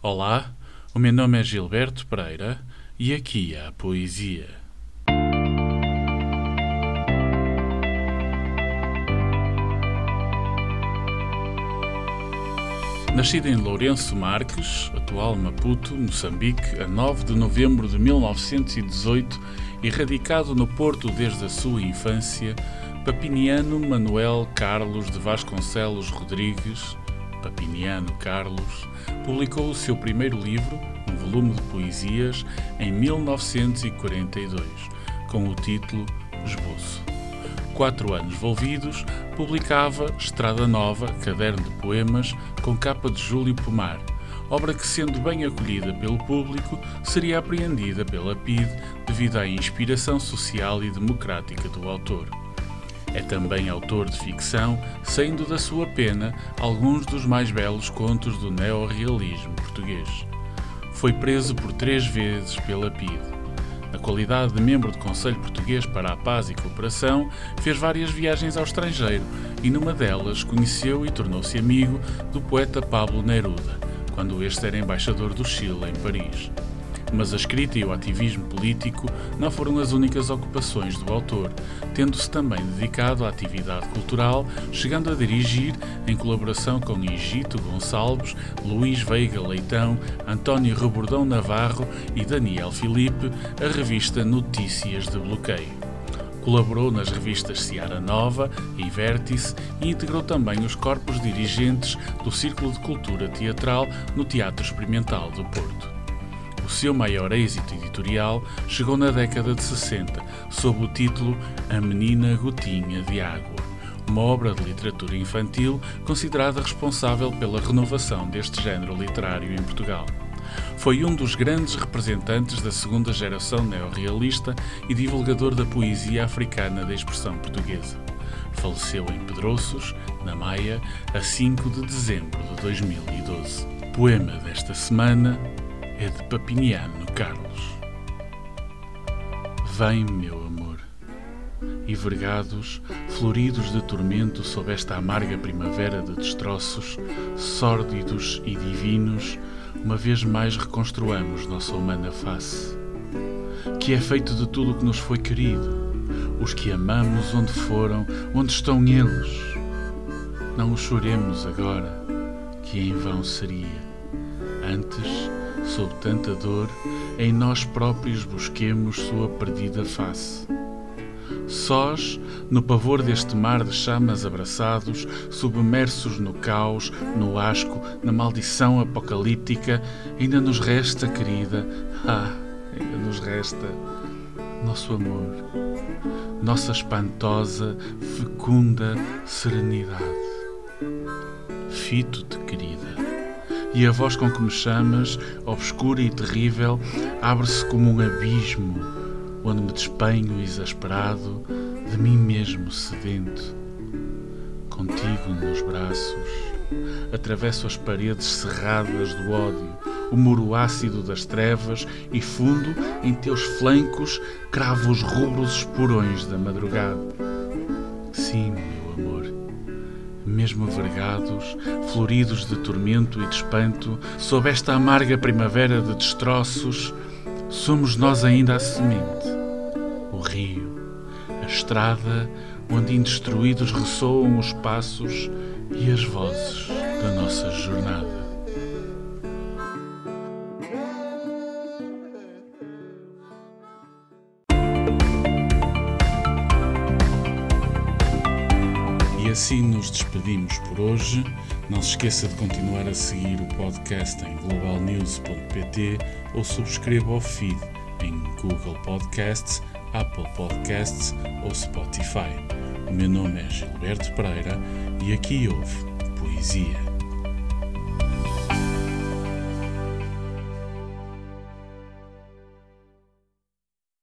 Olá, o meu nome é Gilberto Pereira e aqui há poesia. Nascido em Lourenço Marques, atual Maputo, Moçambique, a 9 de novembro de 1918 e radicado no Porto desde a sua infância, Papiniano Manuel Carlos de Vasconcelos Rodrigues, Papiniano Carlos, publicou o seu primeiro livro, um volume de poesias, em 1942, com o título Esboço. Quatro anos envolvidos, publicava Estrada Nova, caderno de poemas, com capa de Júlio Pomar, obra que, sendo bem acolhida pelo público, seria apreendida pela PIDE devido à inspiração social e democrática do autor. É também autor de ficção, saindo da sua pena alguns dos mais belos contos do neorrealismo português. Foi preso por três vezes pela PIDE. Na qualidade de membro do Conselho Português para a Paz e Cooperação, fez várias viagens ao estrangeiro e numa delas conheceu e tornou-se amigo do poeta Pablo Neruda, quando este era embaixador do Chile em Paris. Mas a escrita e o ativismo político não foram as únicas ocupações do autor, tendo-se também dedicado à atividade cultural, chegando a dirigir, em colaboração com Egito Gonçalves, Luís Veiga Leitão, António Rebordão Navarro e Daniel Filipe, a revista Notícias de Bloqueio. Colaborou nas revistas Seara Nova e Vértice e integrou também os corpos dirigentes do Círculo de Cultura Teatral no Teatro Experimental do Porto. O seu maior êxito editorial chegou na década de 60, sob o título A Menina Gotinha de Água, uma obra de literatura infantil considerada responsável pela renovação deste género literário em Portugal. Foi um dos grandes representantes da segunda geração neorrealista e divulgador da poesia africana da expressão portuguesa. Faleceu em Pedroços, na Maia, a 5 de dezembro de 2012. Poema desta semana é de Papiniano Carlos. Vem, meu amor, e vergados, floridos de tormento sob esta amarga primavera de destroços, sórdidos e divinos, uma vez mais reconstruamos nossa humana face, que é feito de tudo o que nos foi querido, os que amamos onde foram, onde estão eles. Não os choremos agora, que em vão seria. Antes, sob tanta dor, em nós próprios busquemos sua perdida face. Sós, no pavor deste mar de chamas abraçados, submersos no caos, no asco, na maldição apocalíptica, ainda nos resta, querida, ah, ainda nos resta nosso amor, nossa espantosa, fecunda serenidade. Fito-te, querida e a voz com que me chamas, obscura e terrível, abre-se como um abismo, onde me despenho exasperado, de mim mesmo sedento. Contigo nos braços, atravesso as paredes cerradas do ódio, o muro ácido das trevas e fundo em teus flancos cravo os rubros esporões da madrugada. Sim, mesmo vergados, floridos de tormento e de espanto, sob esta amarga primavera de destroços, somos nós ainda a semente, o rio, a estrada onde indestruídos ressoam os passos e as vozes da nossa jornada. Assim nos despedimos por hoje. Não se esqueça de continuar a seguir o podcast em globalnews.pt ou subscreva o feed em Google Podcasts, Apple Podcasts ou Spotify. O meu nome é Gilberto Pereira e aqui houve Poesia.